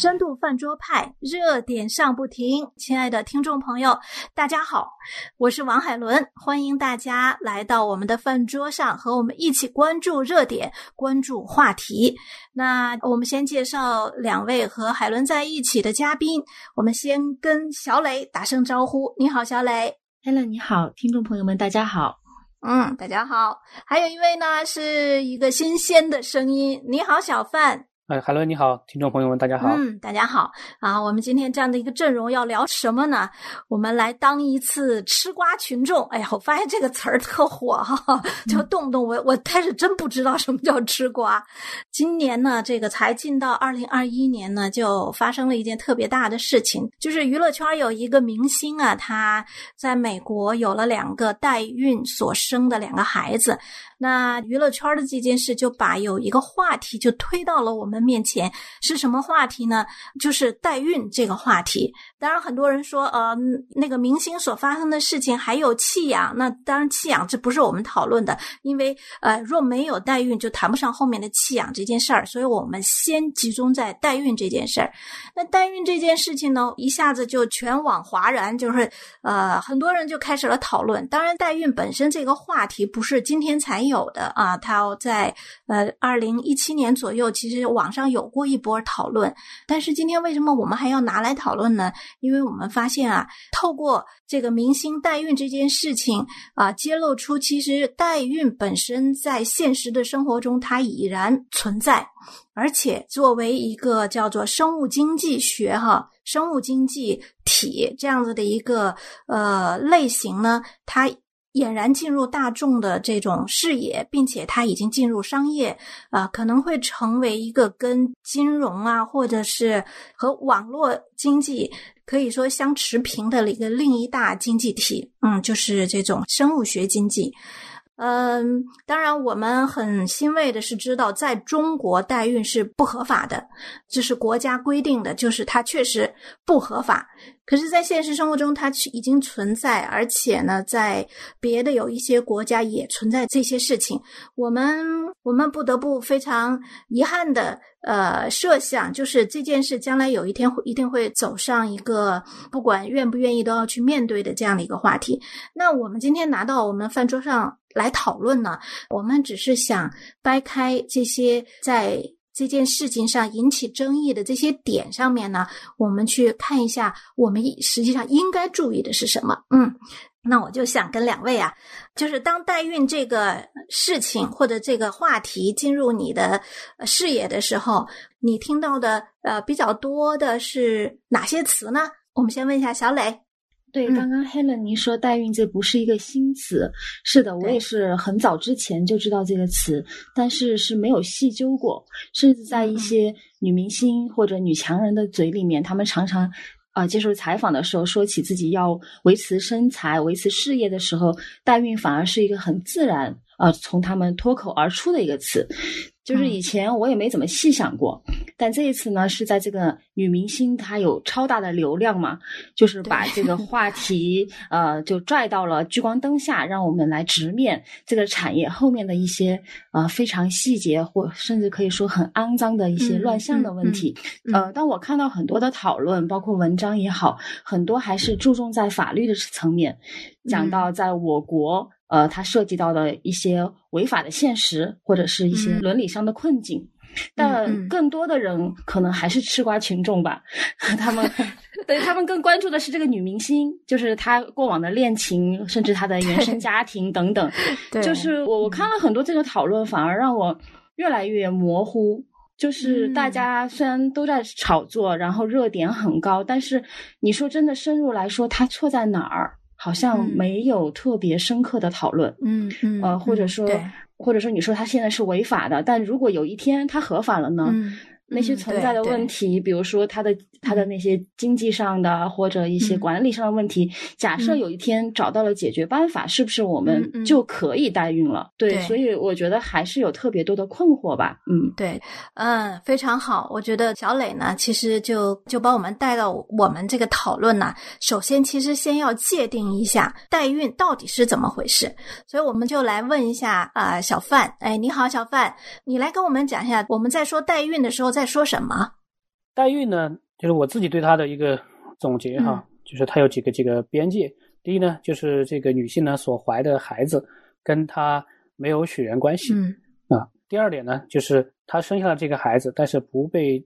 深度饭桌派，热点上不停。亲爱的听众朋友，大家好，我是王海伦，欢迎大家来到我们的饭桌上，和我们一起关注热点，关注话题。那我们先介绍两位和海伦在一起的嘉宾，我们先跟小磊打声招呼。你好，小磊。Hello，你好，听众朋友们，大家好。嗯，大家好。还有一位呢，是一个新鲜的声音。你好，小范。哎，海伦你好，听众朋友们大家好。嗯，大家好啊！我们今天这样的一个阵容要聊什么呢？我们来当一次吃瓜群众。哎呀，我发现这个词儿特火哈，就动不动我我开始真不知道什么叫吃瓜。今年呢，这个才进到二零二一年呢，就发生了一件特别大的事情，就是娱乐圈有一个明星啊，他在美国有了两个代孕所生的两个孩子。那娱乐圈的这件事就把有一个话题就推到了我们面前，是什么话题呢？就是代孕这个话题。当然，很多人说，呃，那个明星所发生的事情还有弃养，那当然弃养这不是我们讨论的，因为呃，若没有代孕，就谈不上后面的弃养这件事儿。所以我们先集中在代孕这件事儿。那代孕这件事情呢，一下子就全网哗然，就是呃，很多人就开始了讨论。当然，代孕本身这个话题不是今天才。有的啊，他在呃二零一七年左右，其实网网上有过一波讨论。但是今天为什么我们还要拿来讨论呢？因为我们发现啊，透过这个明星代孕这件事情啊，揭露出其实代孕本身在现实的生活中它已然存在，而且作为一个叫做生物经济学哈，生物经济体这样子的一个呃类型呢，它。俨然进入大众的这种视野，并且它已经进入商业，啊，可能会成为一个跟金融啊，或者是和网络经济可以说相持平的一个另一大经济体。嗯，就是这种生物学经济。嗯，当然，我们很欣慰的是知道，在中国代孕是不合法的，这是国家规定的，就是它确实不合法。可是，在现实生活中，它已经存在，而且呢，在别的有一些国家也存在这些事情。我们我们不得不非常遗憾的呃设想，就是这件事将来有一天会一定会走上一个不管愿不愿意都要去面对的这样的一个话题。那我们今天拿到我们饭桌上来讨论呢，我们只是想掰开这些在。这件事情上引起争议的这些点上面呢，我们去看一下，我们实际上应该注意的是什么？嗯，那我就想跟两位啊，就是当代孕这个事情或者这个话题进入你的视野的时候，你听到的呃比较多的是哪些词呢？我们先问一下小磊。对，刚刚 Helen 您说代孕这不是一个新词，是的，我也是很早之前就知道这个词，但是是没有细究过，甚至在一些女明星或者女强人的嘴里面，她们常常啊接受采访的时候说起自己要维持身材、维持事业的时候，代孕反而是一个很自然啊从他们脱口而出的一个词。就是以前我也没怎么细想过，但这一次呢，是在这个女明星她有超大的流量嘛，就是把这个话题呃就拽到了聚光灯下，让我们来直面这个产业后面的一些呃非常细节或甚至可以说很肮脏的一些乱象的问题。呃，当我看到很多的讨论，包括文章也好，很多还是注重在法律的层面，讲到在我国。呃，它涉及到的一些违法的现实，或者是一些伦理上的困境，但更多的人可能还是吃瓜群众吧。他们 对他们更关注的是这个女明星，就是她过往的恋情，甚至她的原生家庭等等。就是我我看了很多这个讨论，反而让我越来越模糊。就是大家虽然都在炒作，然后热点很高，但是你说真的深入来说，它错在哪儿？好像没有特别深刻的讨论，嗯嗯，呃，或者说，或者说你说他现在是违法的，但如果有一天他合法了呢？那些存在的问题，比如说他的他的那些经济上的或者一些管理上的问题，假设有一天找到了解决办法，是不是我们就可以代孕了？对，所以我觉得还是有特别多的困惑吧。嗯，对，嗯，非常好。我觉得小磊呢，其实就就把我们带到我们这个讨论呢。首先，其实先要界定一下代孕到底是怎么回事，所以我们就来问一下啊，小范，哎，你好，小范，你来跟我们讲一下，我们在说代孕的时候在。在说什么？代孕呢，就是我自己对它的一个总结哈，就是它有几个几个边界。第一呢，就是这个女性呢所怀的孩子跟她没有血缘关系嗯啊。第二点呢，就是她生下了这个孩子，但是不被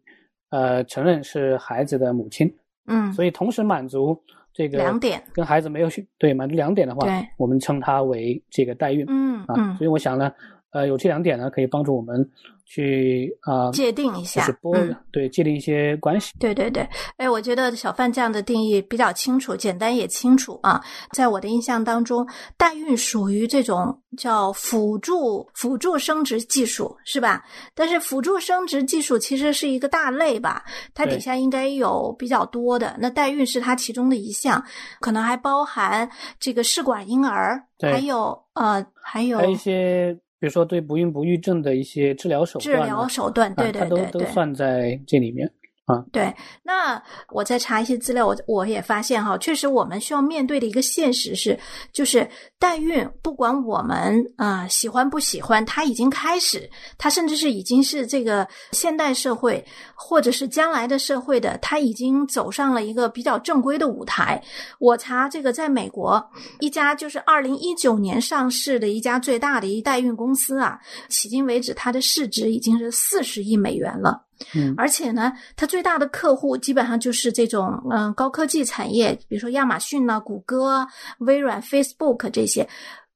呃承认是孩子的母亲。嗯，所以同时满足这个两点，跟孩子没有血对满足两点的话，我们称它为这个代孕。嗯啊，所以我想呢，呃，有这两点呢，可以帮助我们。去啊，界定一下，嗯，对，界定一些关系。对对对，哎，我觉得小范这样的定义比较清楚，简单也清楚啊。在我的印象当中，代孕属于这种叫辅助辅助生殖技术，是吧？但是辅助生殖技术其实是一个大类吧，它底下应该有比较多的。那代孕是它其中的一项，可能还包含这个试管婴儿，还有呃，还有一些。比如说，对不孕不育症的一些治疗手段，治疗手段，对对对，它都都算在这里面。啊，对，那我再查一些资料，我我也发现哈，确实我们需要面对的一个现实是，就是代孕，不管我们啊喜欢不喜欢，它已经开始，它甚至是已经是这个现代社会或者是将来的社会的，它已经走上了一个比较正规的舞台。我查这个，在美国一家就是二零一九年上市的一家最大的一代孕公司啊，迄今为止它的市值已经是四十亿美元了。嗯，而且呢，它最大的客户基本上就是这种嗯高科技产业，比如说亚马逊呢、谷歌、微软、Facebook 这些。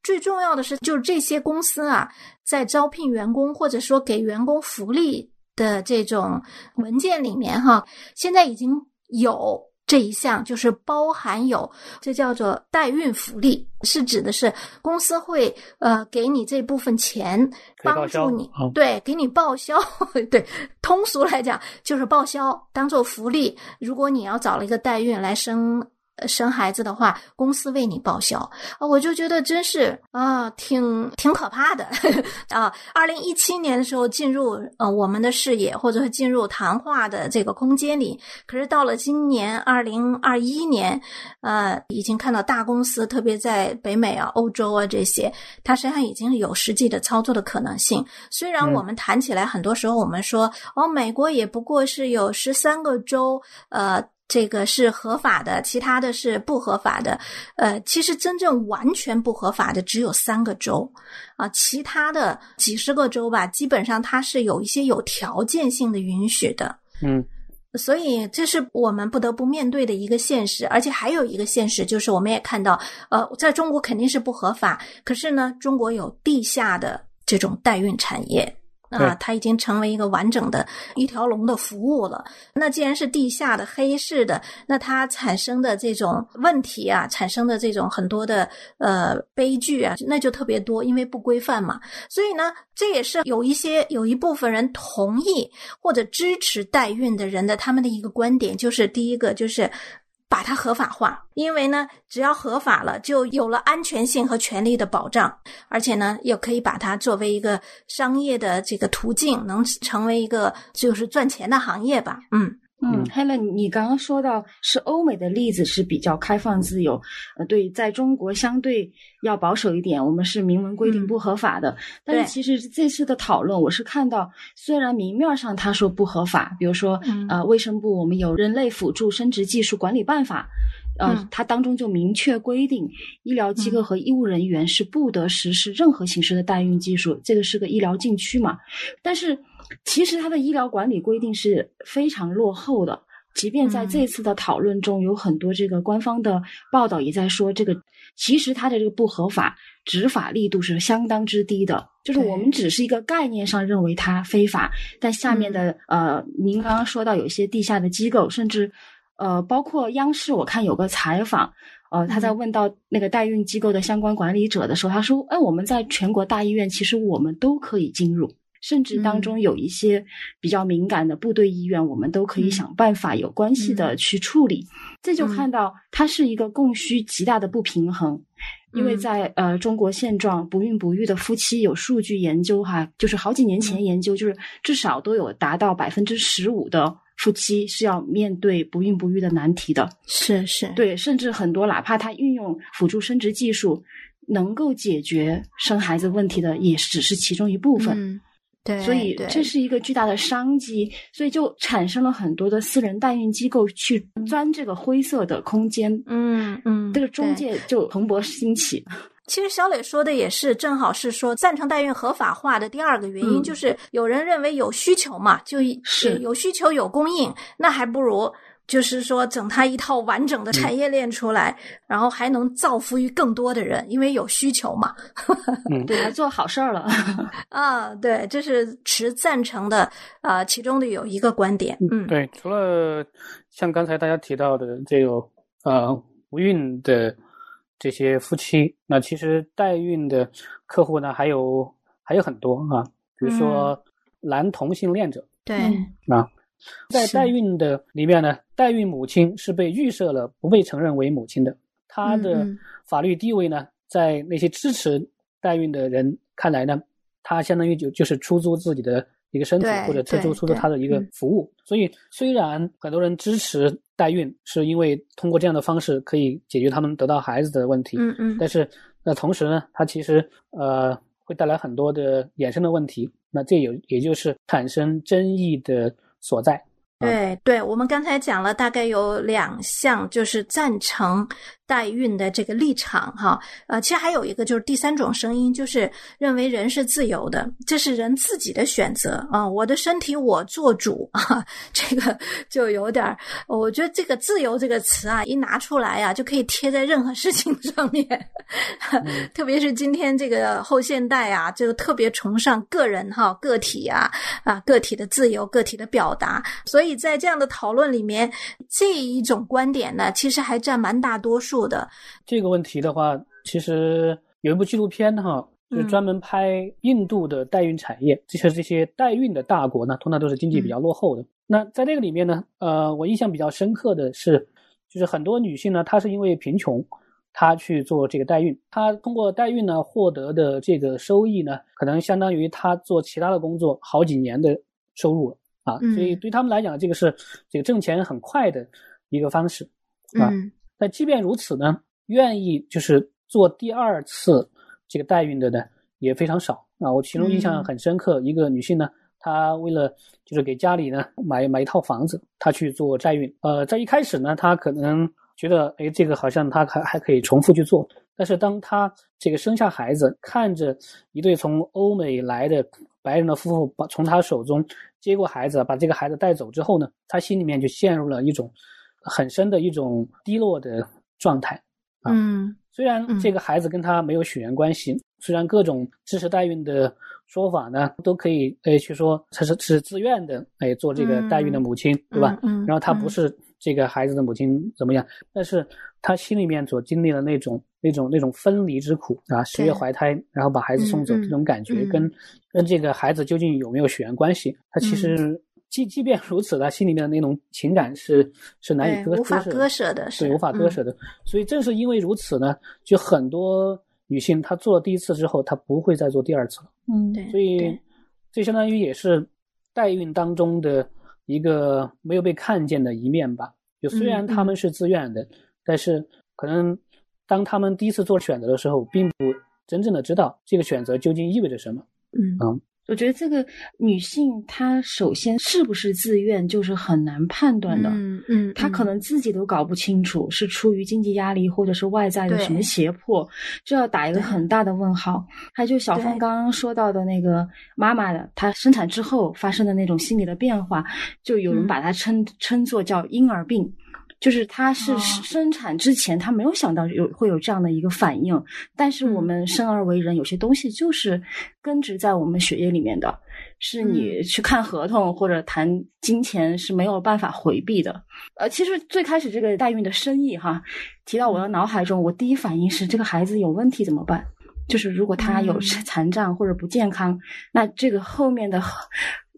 最重要的是，就是这些公司啊，在招聘员工或者说给员工福利的这种文件里面，哈，现在已经有。这一项就是包含有，这叫做代孕福利，是指的是公司会呃给你这部分钱，帮助你，对，给你报销，对，通俗来讲就是报销，当做福利。如果你要找了一个代孕来生。生孩子的话，公司为你报销啊，我就觉得真是啊，挺挺可怕的 啊。二零一七年的时候进入呃我们的视野，或者是进入谈话的这个空间里，可是到了今年二零二一年，呃，已经看到大公司，特别在北美啊、欧洲啊这些，它实际上已经有实际的操作的可能性。虽然我们谈起来，很多时候我们说哦，美国也不过是有十三个州，呃。这个是合法的，其他的是不合法的。呃，其实真正完全不合法的只有三个州，啊，其他的几十个州吧，基本上它是有一些有条件性的允许的。嗯，所以这是我们不得不面对的一个现实，而且还有一个现实就是，我们也看到，呃，在中国肯定是不合法，可是呢，中国有地下的这种代孕产业。啊，它已经成为一个完整的一条龙的服务了。那既然是地下的黑市的，那它产生的这种问题啊，产生的这种很多的呃悲剧啊，那就特别多，因为不规范嘛。所以呢，这也是有一些有一部分人同意或者支持代孕的人的他们的一个观点，就是第一个就是。把它合法化，因为呢，只要合法了，就有了安全性和权利的保障，而且呢，又可以把它作为一个商业的这个途径，能成为一个就是赚钱的行业吧，嗯。嗯，Helen，你刚刚说到是欧美的例子是比较开放自由，呃，对，在中国相对要保守一点，我们是明文规定不合法的。但是其实这次的讨论，我是看到，虽然明面上他说不合法，比如说，呃，卫生部我们有《人类辅助生殖技术管理办法》，呃，它当中就明确规定，医疗机构和医务人员是不得实施任何形式的代孕技术，这个是个医疗禁区嘛。但是。其实它的医疗管理规定是非常落后的，即便在这次的讨论中，有很多这个官方的报道也在说，这个其实它的这个不合法，执法力度是相当之低的。就是我们只是一个概念上认为它非法，但下面的呃，您刚刚说到有一些地下的机构，甚至呃，包括央视，我看有个采访，呃，他在问到那个代孕机构的相关管理者的时候，他说：“哎，我们在全国大医院，其实我们都可以进入。”甚至当中有一些比较敏感的部队医院，我们都可以想办法有关系的去处理。这就看到它是一个供需极大的不平衡，因为在呃中国现状，不孕不育的夫妻有数据研究哈，就是好几年前研究，就是至少都有达到百分之十五的夫妻是要面对不孕不育的难题的。是是，对，甚至很多哪怕他运用辅助生殖技术能够解决生孩子问题的，也只是其中一部分。对，所以这是一个巨大的商机，所以就产生了很多的私人代孕机构去钻这个灰色的空间。嗯嗯，这个中介就蓬勃兴起。其实小磊说的也是，正好是说赞成代孕合法化的第二个原因，就是有人认为有需求嘛，就是有需求有供应，那还不如。就是说，整他一套完整的产业链出来，然后还能造福于更多的人，因为有需求嘛。对，还做好事儿了。啊，对，这是持赞成的啊，其中的有一个观点。嗯，对，除了像刚才大家提到的这个呃无孕的这些夫妻，那其实代孕的客户呢，还有还有很多啊，比如说男同性恋者。对啊。在代孕的里面呢，代孕母亲是被预设了不被承认为母亲的，她的法律地位呢，在那些支持代孕的人看来呢，她相当于就就是出租自己的一个身体，或者出租出租她的一个服务。所以，虽然很多人支持代孕，是因为通过这样的方式可以解决他们得到孩子的问题，嗯嗯，但是那同时呢，它其实呃会带来很多的衍生的问题，那这有也就是产生争议的。所在，对对，我们刚才讲了，大概有两项，就是赞成。代孕的这个立场，哈，呃，其实还有一个就是第三种声音，就是认为人是自由的，这是人自己的选择啊，我的身体我做主啊，这个 就有点儿，我觉得这个“自由”这个词啊，一拿出来呀，就可以贴在任何事情上面，特别是今天这个后现代啊，就特别崇尚个人哈、个体啊啊，个体的自由、个体的表达，所以在这样的讨论里面，这一种观点呢，其实还占蛮大多数。的这个问题的话，其实有一部纪录片哈，就专门拍印度的代孕产业。这些这些代孕的大国呢，通常都是经济比较落后的。那在这个里面呢，呃，我印象比较深刻的是，就是很多女性呢，她是因为贫穷，她去做这个代孕，她通过代孕呢获得的这个收益呢，可能相当于她做其他的工作好几年的收入了啊。所以对他们来讲，这个是这个挣钱很快的一个方式啊。但即便如此呢，愿意就是做第二次这个代孕的呢也非常少啊。我其中印象很深刻，一个女性呢，她为了就是给家里呢买买一套房子，她去做代孕。呃，在一开始呢，她可能觉得，哎，这个好像她还还可以重复去做。但是当她这个生下孩子，看着一对从欧美来的白人的夫妇把从她手中接过孩子，把这个孩子带走之后呢，她心里面就陷入了一种。很深的一种低落的状态啊，嗯，虽然这个孩子跟他没有血缘关系，虽然各种支持代孕的说法呢都可以诶去说他是是自愿的诶做这个代孕的母亲对吧？嗯，然后他不是这个孩子的母亲怎么样？但是他心里面所经历的那种那种那种分离之苦啊，十月怀胎，然后把孩子送走这种感觉，跟跟这个孩子究竟有没有血缘关系？他其实。即即便如此，他心里面的那种情感是是难以割无法割舍的，是，无法割舍的。所以正是因为如此呢，就很多女性她做了第一次之后，她不会再做第二次了。嗯，对。所以这相当于也是代孕当中的一个没有被看见的一面吧。就虽然他们是自愿的，但是可能当他们第一次做选择的时候，并不真正的知道这个选择究竟意味着什么。嗯嗯。我觉得这个女性她首先是不是自愿，就是很难判断的。嗯嗯，她可能自己都搞不清楚，是出于经济压力，或者是外在的什么胁迫，这要打一个很大的问号。还有就小凤刚刚说到的那个妈妈的，她生产之后发生的那种心理的变化，就有人把它称称作叫婴儿病。就是他是生产之前，他没有想到有会有这样的一个反应。但是我们生而为人，有些东西就是根植在我们血液里面的，是你去看合同或者谈金钱是没有办法回避的。呃，其实最开始这个代孕的生意哈，提到我的脑海中，我第一反应是这个孩子有问题怎么办？就是如果他有残障或者不健康，那这个后面的。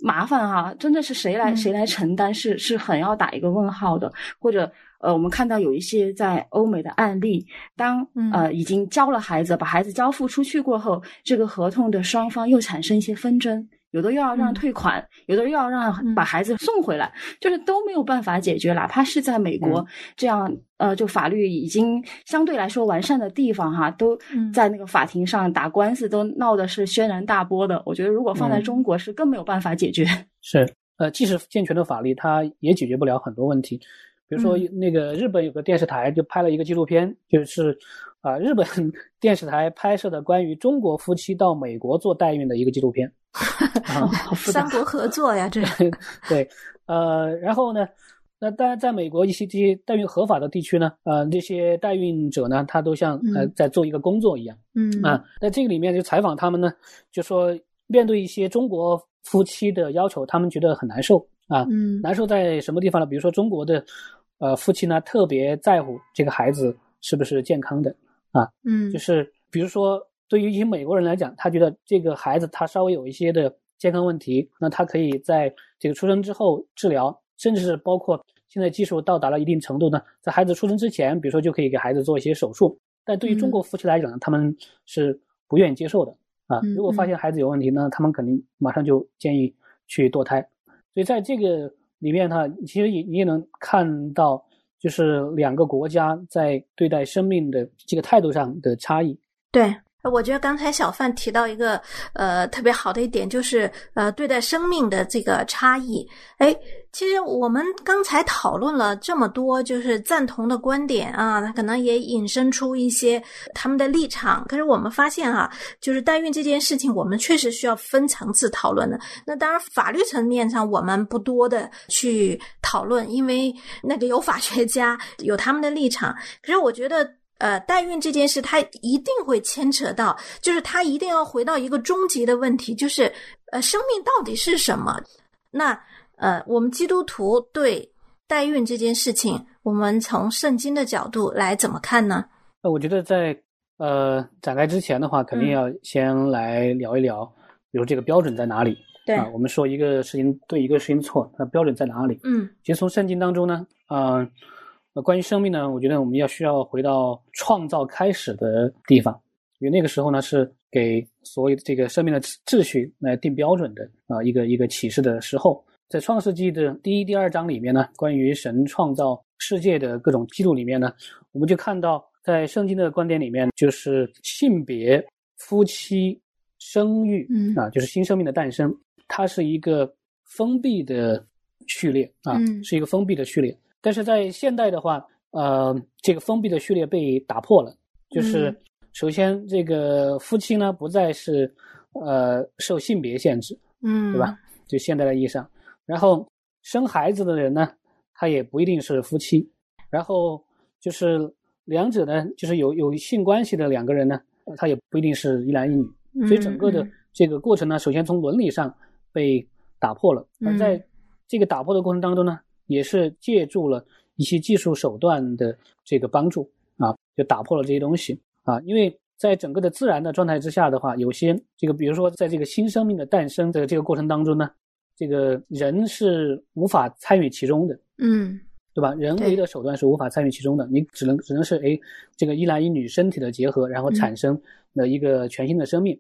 麻烦哈，真的是谁来谁来承担，是是很要打一个问号的。或者呃，我们看到有一些在欧美的案例，当呃已经交了孩子，把孩子交付出去过后，这个合同的双方又产生一些纷争，有的又要让退款，有的又要让把孩子送回来，就是都没有办法解决。哪怕是在美国这样呃，就法律已经相对来说完善的地方哈，都在那个法庭上打官司都闹的是轩然大波的。我觉得如果放在中国是更没有办法解决。是，呃，即使健全的法律，它也解决不了很多问题。比如说，那个日本有个电视台就拍了一个纪录片，就是啊，日本 电视台拍摄的关于中国夫妻到美国做代孕的一个纪录片。三国合作呀，这 对，呃，然后呢，那当然，在美国一些这些代孕合法的地区呢，呃，那些代孕者呢，他都像呃在做一个工作一样，嗯啊，在这个里面就采访他们呢，就说面对一些中国夫妻的要求，他们觉得很难受啊，嗯，难受在什么地方呢？比如说中国的。呃，夫妻呢特别在乎这个孩子是不是健康的啊？嗯，就是比如说，对于一些美国人来讲，他觉得这个孩子他稍微有一些的健康问题，那他可以在这个出生之后治疗，甚至是包括现在技术到达了一定程度呢，在孩子出生之前，比如说就可以给孩子做一些手术。但对于中国夫妻来讲呢，他们是不愿意接受的啊。如果发现孩子有问题，那他们肯定马上就建议去堕胎。所以在这个。里面哈，其实也你也能看到，就是两个国家在对待生命的这个态度上的差异。对。我觉得刚才小范提到一个呃特别好的一点，就是呃对待生命的这个差异。哎，其实我们刚才讨论了这么多，就是赞同的观点啊，它可能也引申出一些他们的立场。可是我们发现哈，就是代孕这件事情，我们确实需要分层次讨论的。那当然，法律层面上我们不多的去讨论，因为那个有法学家有他们的立场。可是我觉得。呃，代孕这件事，它一定会牵扯到，就是它一定要回到一个终极的问题，就是呃，生命到底是什么？那呃，我们基督徒对代孕这件事情，我们从圣经的角度来怎么看呢？那我觉得在呃展开之前的话，肯定要先来聊一聊，比如这个标准在哪里？对啊，我们说一个事情对，一个事情错，那标准在哪里？嗯，其实从圣经当中呢，嗯。那关于生命呢？我觉得我们要需要回到创造开始的地方，因为那个时候呢是给所有这个生命的秩序来定标准的啊一个一个启示的时候。在创世纪的第一、第二章里面呢，关于神创造世界的各种记录里面呢，我们就看到在圣经的观点里面，就是性别、夫妻、生育，嗯啊，就是新生命的诞生，它是一个封闭的序列啊，是一个封闭的序列。但是在现代的话，呃，这个封闭的序列被打破了。就是首先，这个夫妻呢不再是呃受性别限制，嗯，对吧？就现代的意义上，然后生孩子的人呢，他也不一定是夫妻。然后就是两者呢，就是有有性关系的两个人呢，他也不一定是一男一女。所以整个的这个过程呢，首先从伦理上被打破了。而在这个打破的过程当中呢。也是借助了一些技术手段的这个帮助啊，就打破了这些东西啊。因为在整个的自然的状态之下的话，有些这个，比如说在这个新生命的诞生的这个过程当中呢，这个人是无法参与其中的，嗯，对吧？人为的手段是无法参与其中的，你只能只能是哎，这个一男一女身体的结合，然后产生了一个全新的生命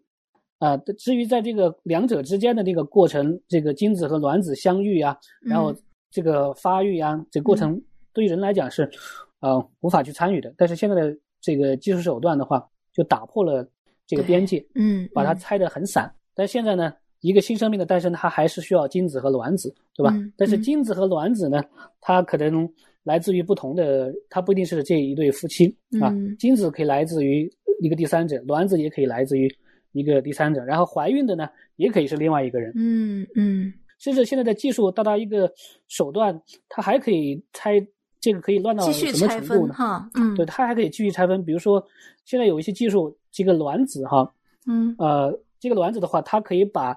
啊。至于在这个两者之间的这个过程，这个精子和卵子相遇啊，然后。这个发育啊，这个过程对于人来讲是，呃，无法去参与的。但是现在的这个技术手段的话，就打破了这个边界，嗯，把它拆得很散。但现在呢，一个新生命的诞生，它还是需要精子和卵子，对吧？但是精子和卵子呢，它可能来自于不同的，它不一定是这一对夫妻啊。精子可以来自于一个第三者，卵子也可以来自于一个第三者。然后怀孕的呢，也可以是另外一个人。嗯嗯。甚至现在的技术到达一个手段，它还可以拆这个可以乱到什么程度呢？哈，嗯，对，它还可以继续拆分。比如说，现在有一些技术，这个卵子哈，嗯，呃，这个卵子的话，它可以把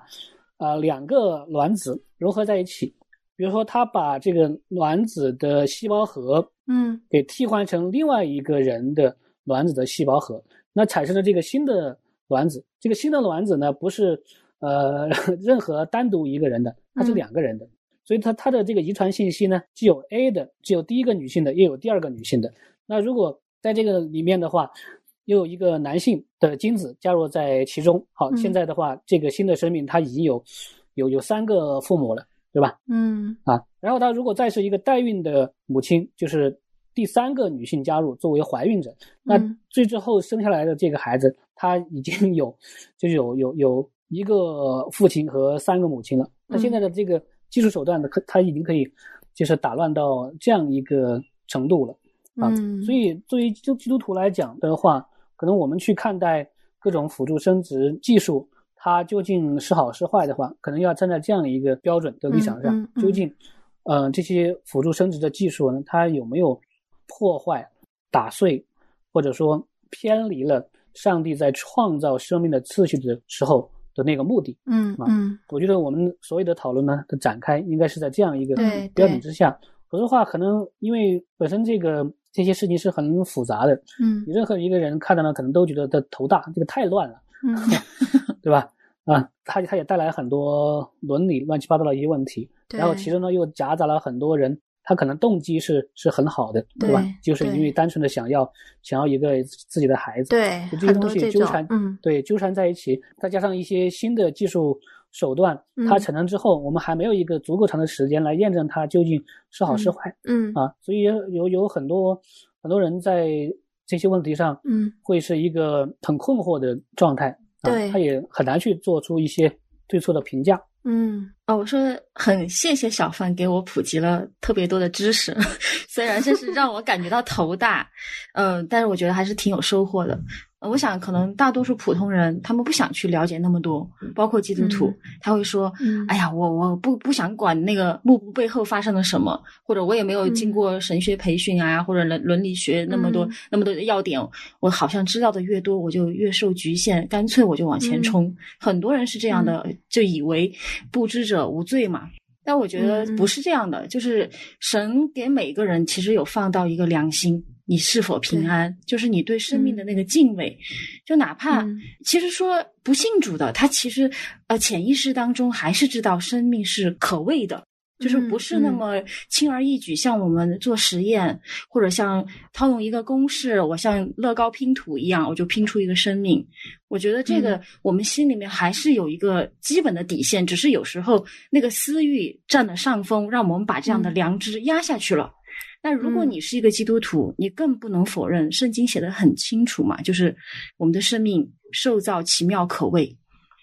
呃两个卵子融合在一起。比如说，它把这个卵子的细胞核，嗯，给替换成另外一个人的卵子的细胞核，那产生了这个新的卵子。这个新的卵子呢，不是。呃，任何单独一个人的，它是两个人的，所以它它的这个遗传信息呢，既有 A 的，既有第一个女性的，也有第二个女性的。那如果在这个里面的话，又有一个男性的精子加入在其中，好，现在的话，这个新的生命它已经有有有三个父母了，对吧？嗯啊，然后它如果再是一个代孕的母亲，就是第三个女性加入作为怀孕者，那最之后生下来的这个孩子，他已经有就是有有有一个父亲和三个母亲了。那现在的这个技术手段的，可它已经可以就是打乱到这样一个程度了啊。所以作为基基督徒来讲的话，可能我们去看待各种辅助生殖技术。它究竟是好是坏的话，可能要站在这样的一个标准的立场上，究竟，呃，这些辅助生殖的技术呢，它有没有破坏、打碎，或者说偏离了上帝在创造生命的次序的时候的那个目的？嗯嗯，我觉得我们所有的讨论呢的展开，应该是在这样一个标准之下。否则的话，可能因为本身这个这些事情是很复杂的，嗯，你任何一个人看到呢，可能都觉得他头大，这个太乱了。嗯，对吧？啊，它它也带来很多伦理乱七八糟的一些问题，然后其中呢又夹杂了很多人，他可能动机是是很好的，对吧？就是因为单纯的想要想要一个自己的孩子，对，这些东西纠缠，嗯，对，纠缠在一起，再加上一些新的技术手段，它产生之后，我们还没有一个足够长的时间来验证它究竟是好是坏，嗯啊，所以有有很多很多人在这些问题上，嗯，会是一个很困惑的状态。对，他也很难去做出一些对错的评价。嗯，哦，我说很谢谢小范给我普及了特别多的知识，虽然这是让我感觉到头大，嗯，但是我觉得还是挺有收获的。我想，可能大多数普通人他们不想去了解那么多，包括基督徒，他会说：“哎呀，我我不不想管那个幕布背后发生了什么，或者我也没有经过神学培训啊，或者伦伦理学那么多那么多的要点，我好像知道的越多，我就越受局限，干脆我就往前冲。很多人是这样的，就以为不知者无罪嘛。但我觉得不是这样的，就是神给每个人其实有放到一个良心。”你是否平安？就是你对生命的那个敬畏，就哪怕其实说不信主的，他其实呃潜意识当中还是知道生命是可畏的，就是不是那么轻而易举。像我们做实验，或者像套用一个公式，我像乐高拼图一样，我就拼出一个生命。我觉得这个我们心里面还是有一个基本的底线，只是有时候那个私欲占了上风，让我们把这样的良知压下去了。那如果你是一个基督徒，你更不能否认圣经写的很清楚嘛，就是我们的生命受造奇妙可畏，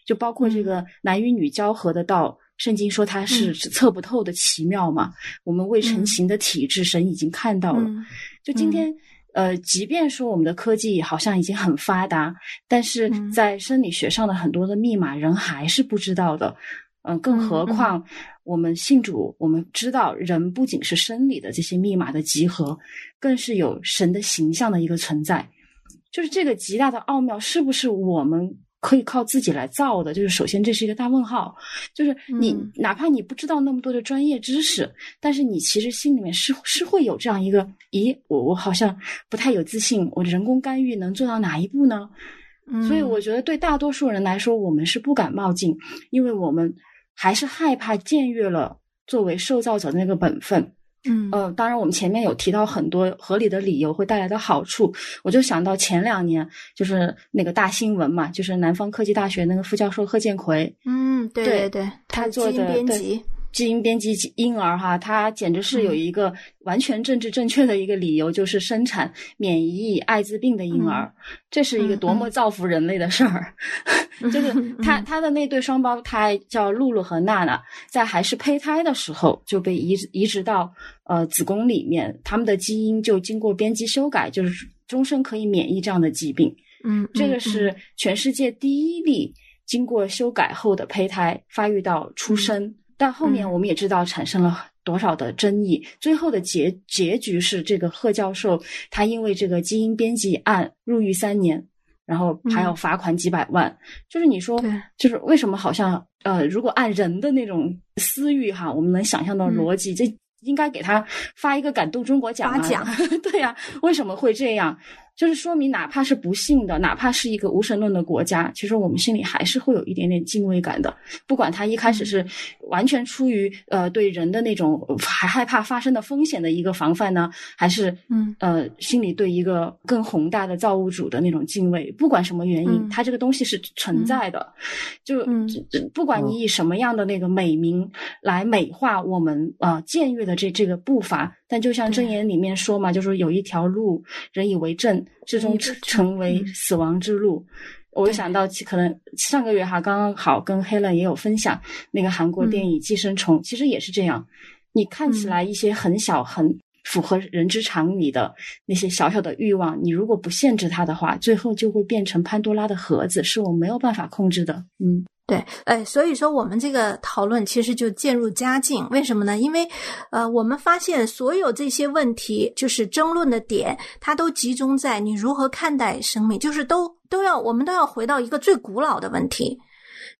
就包括这个男与女交合的道，圣经说它是测不透的奇妙嘛。我们未成形的体质，神已经看到了。就今天，呃，即便说我们的科技好像已经很发达，但是在生理学上的很多的密码，人还是不知道的。嗯，更何况我们信主，我们知道人不仅是生理的这些密码的集合，更是有神的形象的一个存在。就是这个极大的奥妙，是不是我们可以靠自己来造的？就是首先这是一个大问号。就是你哪怕你不知道那么多的专业知识，但是你其实心里面是是会有这样一个：咦，我我好像不太有自信，我人工干预能做到哪一步呢？所以我觉得对大多数人来说，我们是不敢冒进，因为我们。还是害怕僭越了作为受造者的那个本分，嗯呃，当然我们前面有提到很多合理的理由会带来的好处，我就想到前两年就是那个大新闻嘛，就是南方科技大学那个副教授贺建奎，嗯，对对对，他做的编辑。基因编辑婴儿哈，他简直是有一个完全政治正确的一个理由，就是生产免疫艾滋病的婴儿，这是一个多么造福人类的事儿。就是他他的那对双胞胎叫露露和娜娜，在还是胚胎的时候就被移移植到呃子宫里面，他们的基因就经过编辑修改，就是终身可以免疫这样的疾病。嗯，这个是全世界第一例经过修改后的胚胎发育到出生。但后面我们也知道产生了多少的争议，最后的结结局是这个贺教授他因为这个基因编辑案入狱三年，然后还要罚款几百万。就是你说，就是为什么好像呃，如果按人的那种私欲哈，我们能想象到逻辑，这应该给他发一个感动中国奖啊？对呀，为什么会这样？就是说明，哪怕是不幸的，哪怕是一个无神论的国家，其实我们心里还是会有一点点敬畏感的。不管他一开始是完全出于呃对人的那种还害怕发生的风险的一个防范呢，还是嗯呃心里对一个更宏大的造物主的那种敬畏。不管什么原因，它这个东西是存在的。就不管你以什么样的那个美名来美化我们啊僭越的这这个步伐。但就像箴言里面说嘛，就说有一条路，人以为正，最终成为死亡之路。我就想到，可能上个月哈，刚刚好跟 Helen 也有分享那个韩国电影《寄生虫》，其实也是这样。你看起来一些很小、很符合人之常理的那些小小的欲望，你如果不限制它的话，最后就会变成潘多拉的盒子，是我没有办法控制的。嗯。对，哎，所以说我们这个讨论其实就渐入佳境。为什么呢？因为，呃，我们发现所有这些问题，就是争论的点，它都集中在你如何看待生命，就是都都要我们都要回到一个最古老的问题，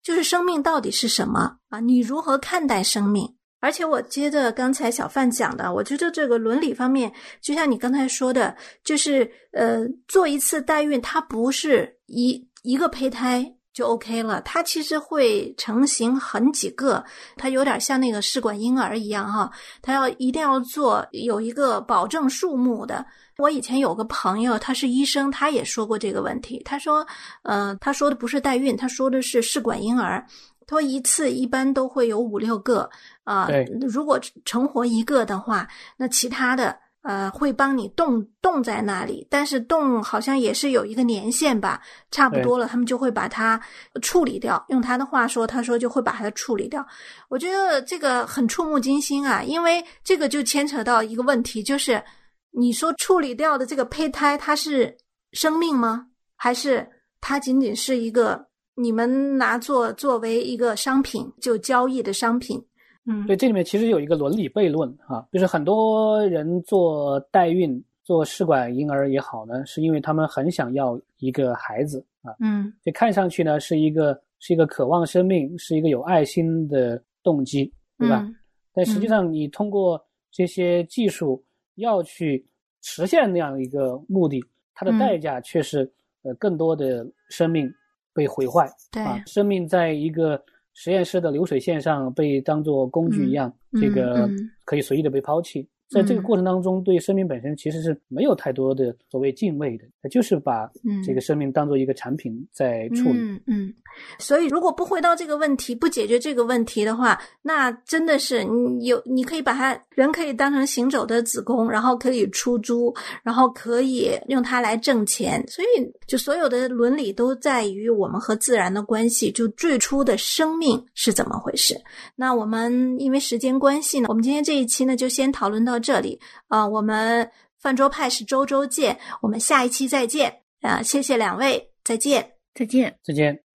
就是生命到底是什么啊？你如何看待生命？而且我接着刚才小范讲的，我觉得这个伦理方面，就像你刚才说的，就是呃，做一次代孕，它不是一一个胚胎。就 OK 了，它其实会成型很几个，它有点像那个试管婴儿一样哈，它要一定要做有一个保证数目的。我以前有个朋友，他是医生，他也说过这个问题。他说，呃，他说的不是代孕，他说的是试管婴儿，他说一次一般都会有五六个啊，如果成活一个的话，那其他的。呃，会帮你冻冻在那里，但是冻好像也是有一个年限吧，差不多了，他们就会把它处理掉。用他的话说，他说就会把它处理掉。我觉得这个很触目惊心啊，因为这个就牵扯到一个问题，就是你说处理掉的这个胚胎，它是生命吗？还是它仅仅是一个你们拿作作为一个商品就交易的商品？嗯，所以，这里面其实有一个伦理悖论啊，就是很多人做代孕、做试管婴儿也好呢，是因为他们很想要一个孩子啊，嗯，这看上去呢是一个是一个渴望生命、是一个有爱心的动机，对吧？但实际上，你通过这些技术要去实现那样一个目的，它的代价却是呃更多的生命被毁坏，对，生命在一个。实验室的流水线上被当做工具一样，这个可以随意的被抛弃。在这个过程当中，对生命本身其实是没有太多的所谓敬畏的，就是把这个生命当做一个产品在处理。嗯嗯，所以如果不回到这个问题，不解决这个问题的话，那真的是你有你可以把它人可以当成行走的子宫，然后可以出租，然后可以用它来挣钱。所以就所有的伦理都在于我们和自然的关系，就最初的生命是怎么回事。那我们因为时间关系呢，我们今天这一期呢就先讨论到。这里啊，我们饭桌派是周周见，我们下一期再见啊！谢谢两位，再见，再见，再见。